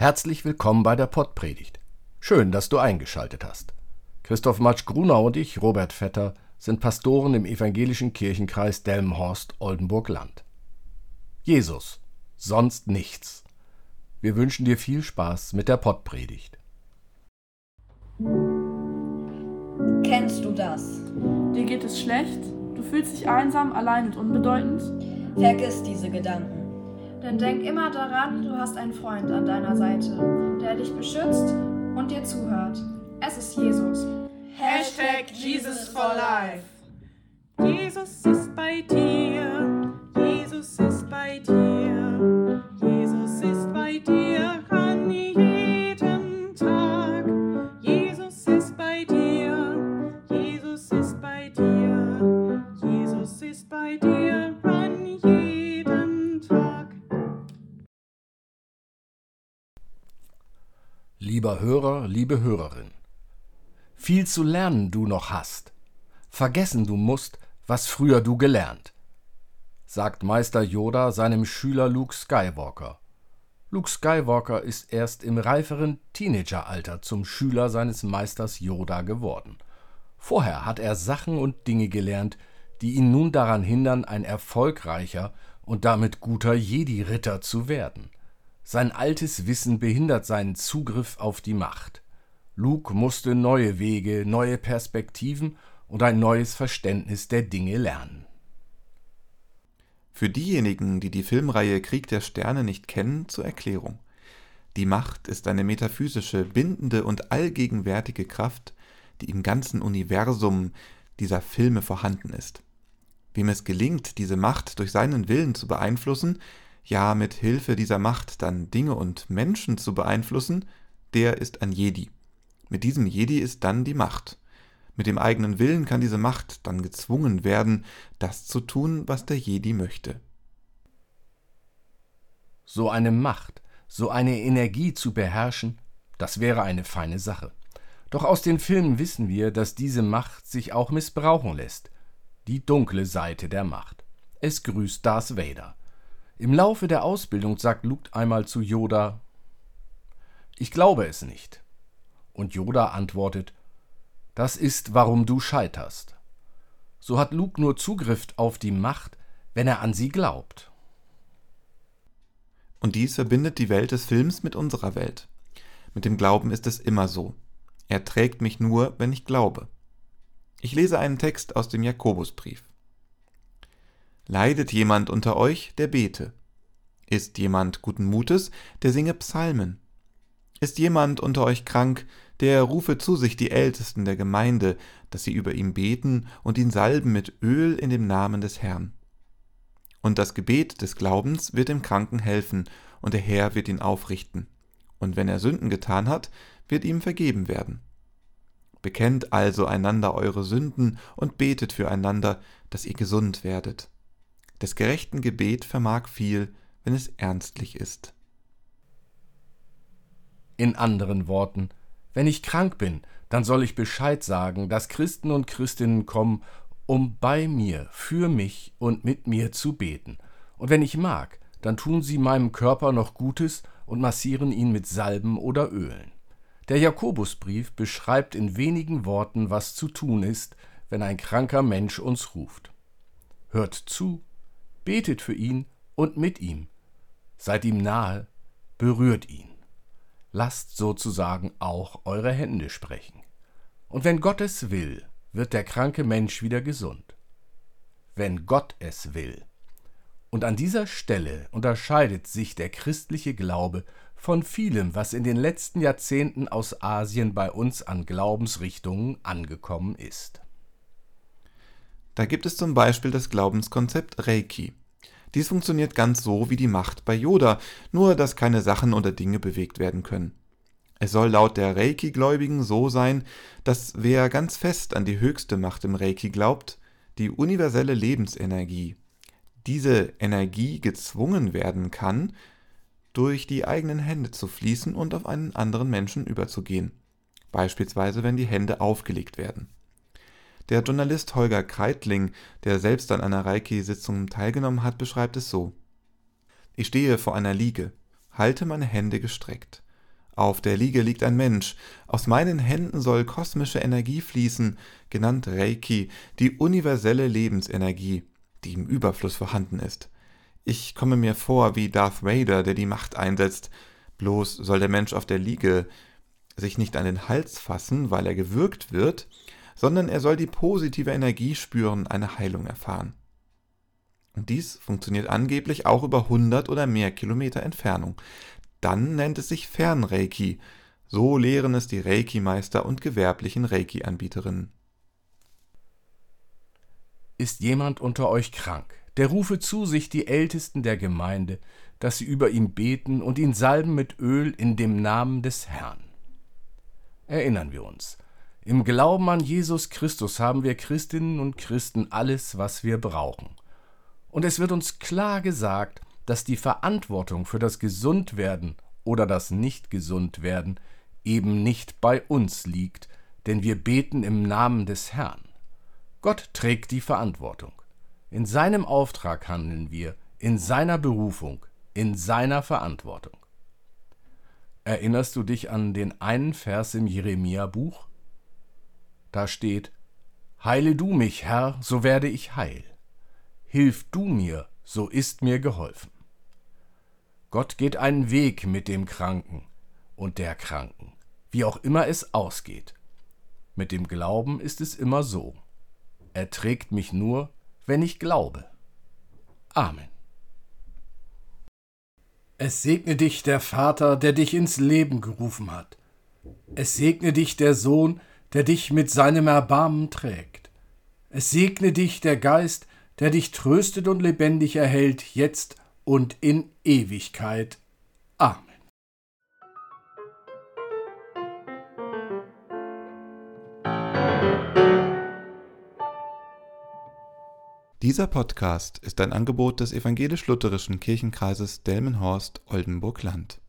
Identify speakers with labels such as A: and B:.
A: Herzlich willkommen bei der Pottpredigt. Schön, dass du eingeschaltet hast. Christoph Matsch Grunau und ich, Robert Vetter, sind Pastoren im evangelischen Kirchenkreis Delmenhorst-Oldenburg-Land. Jesus, sonst nichts. Wir wünschen dir viel Spaß mit der Pottpredigt.
B: Kennst du das?
C: Dir geht es schlecht, du fühlst dich einsam, allein und unbedeutend.
B: Vergiss diese Gedanken.
D: Denn denk immer daran, du hast einen Freund an deiner Seite, der dich beschützt und dir zuhört. Es ist Jesus.
E: Hashtag Jesus for Life. Jesus ist bei dir. Jesus ist bei dir.
A: Lieber Hörer, liebe Hörerin, viel zu lernen du noch hast. Vergessen du musst, was früher du gelernt, sagt Meister Yoda seinem Schüler Luke Skywalker. Luke Skywalker ist erst im reiferen Teenageralter zum Schüler seines Meisters Yoda geworden. Vorher hat er Sachen und Dinge gelernt, die ihn nun daran hindern, ein erfolgreicher und damit guter Jedi-Ritter zu werden. Sein altes Wissen behindert seinen Zugriff auf die Macht. Luke musste neue Wege, neue Perspektiven und ein neues Verständnis der Dinge lernen.
F: Für diejenigen, die die Filmreihe Krieg der Sterne nicht kennen, zur Erklärung. Die Macht ist eine metaphysische, bindende und allgegenwärtige Kraft, die im ganzen Universum dieser Filme vorhanden ist. Wem es gelingt, diese Macht durch seinen Willen zu beeinflussen, ja mit Hilfe dieser Macht dann Dinge und Menschen zu beeinflussen, der ist ein Jedi. Mit diesem Jedi ist dann die Macht. Mit dem eigenen Willen kann diese Macht dann gezwungen werden, das zu tun, was der Jedi möchte.
A: So eine Macht, so eine Energie zu beherrschen, das wäre eine feine Sache. Doch aus den Filmen wissen wir, dass diese Macht sich auch missbrauchen lässt. Die dunkle Seite der Macht. Es grüßt Darth Vader. Im Laufe der Ausbildung sagt Luke einmal zu Yoda: Ich glaube es nicht. Und Yoda antwortet: Das ist, warum du scheiterst. So hat Luke nur Zugriff auf die Macht, wenn er an sie glaubt.
F: Und dies verbindet die Welt des Films mit unserer Welt. Mit dem Glauben ist es immer so. Er trägt mich nur, wenn ich glaube. Ich lese einen Text aus dem Jakobusbrief. Leidet jemand unter euch, der bete. Ist jemand guten Mutes, der singe Psalmen. Ist jemand unter euch krank, der rufe zu sich die Ältesten der Gemeinde, dass sie über ihn beten und ihn salben mit Öl in dem Namen des Herrn. Und das Gebet des Glaubens wird dem Kranken helfen, und der Herr wird ihn aufrichten. Und wenn er Sünden getan hat, wird ihm vergeben werden. Bekennt also einander eure Sünden und betet füreinander, dass ihr gesund werdet. Des gerechten Gebet vermag viel, wenn es ernstlich ist.
A: In anderen Worten, wenn ich krank bin, dann soll ich Bescheid sagen, dass Christen und Christinnen kommen, um bei mir, für mich und mit mir zu beten. Und wenn ich mag, dann tun sie meinem Körper noch Gutes und massieren ihn mit Salben oder Ölen. Der Jakobusbrief beschreibt in wenigen Worten, was zu tun ist, wenn ein kranker Mensch uns ruft. Hört zu, betet für ihn und mit ihm, seid ihm nahe, berührt ihn lasst sozusagen auch eure Hände sprechen. Und wenn Gott es will, wird der kranke Mensch wieder gesund. Wenn Gott es will. Und an dieser Stelle unterscheidet sich der christliche Glaube von vielem, was in den letzten Jahrzehnten aus Asien bei uns an Glaubensrichtungen angekommen ist.
F: Da gibt es zum Beispiel das Glaubenskonzept Reiki. Dies funktioniert ganz so wie die Macht bei Yoda, nur dass keine Sachen oder Dinge bewegt werden können. Es soll laut der Reiki-Gläubigen so sein, dass wer ganz fest an die höchste Macht im Reiki glaubt, die universelle Lebensenergie, diese Energie gezwungen werden kann, durch die eigenen Hände zu fließen und auf einen anderen Menschen überzugehen, beispielsweise wenn die Hände aufgelegt werden. Der Journalist Holger Kreitling, der selbst an einer Reiki-Sitzung teilgenommen hat, beschreibt es so: Ich stehe vor einer Liege, halte meine Hände gestreckt. Auf der Liege liegt ein Mensch. Aus meinen Händen soll kosmische Energie fließen, genannt Reiki, die universelle Lebensenergie, die im Überfluss vorhanden ist. Ich komme mir vor wie Darth Vader, der die Macht einsetzt. Bloß soll der Mensch auf der Liege sich nicht an den Hals fassen, weil er gewürgt wird, sondern er soll die positive Energie spüren, eine Heilung erfahren. Und dies funktioniert angeblich auch über 100 oder mehr Kilometer Entfernung. Dann nennt es sich Fernreiki. So lehren es die Reiki-Meister und gewerblichen Reiki-Anbieterinnen.
A: Ist jemand unter euch krank, der rufe zu sich die Ältesten der Gemeinde, dass sie über ihn beten und ihn salben mit Öl in dem Namen des Herrn. Erinnern wir uns, im Glauben an Jesus Christus haben wir Christinnen und Christen alles, was wir brauchen. Und es wird uns klar gesagt, dass die Verantwortung für das Gesundwerden oder das Nicht-Gesundwerden eben nicht bei uns liegt, denn wir beten im Namen des Herrn. Gott trägt die Verantwortung. In seinem Auftrag handeln wir, in seiner Berufung, in seiner Verantwortung. Erinnerst du dich an den einen Vers im Jeremia-Buch? Da steht: Heile du mich, Herr, so werde ich heil. Hilf du mir, so ist mir geholfen. Gott geht einen Weg mit dem Kranken und der Kranken, wie auch immer es ausgeht. Mit dem Glauben ist es immer so. Er trägt mich nur, wenn ich glaube. Amen. Es segne dich der Vater, der dich ins Leben gerufen hat. Es segne dich der Sohn, der dich mit seinem Erbarmen trägt. Es segne dich der Geist, der dich tröstet und lebendig erhält, jetzt und in Ewigkeit. Amen.
F: Dieser Podcast ist ein Angebot des evangelisch-lutherischen Kirchenkreises Delmenhorst-Oldenburg-Land.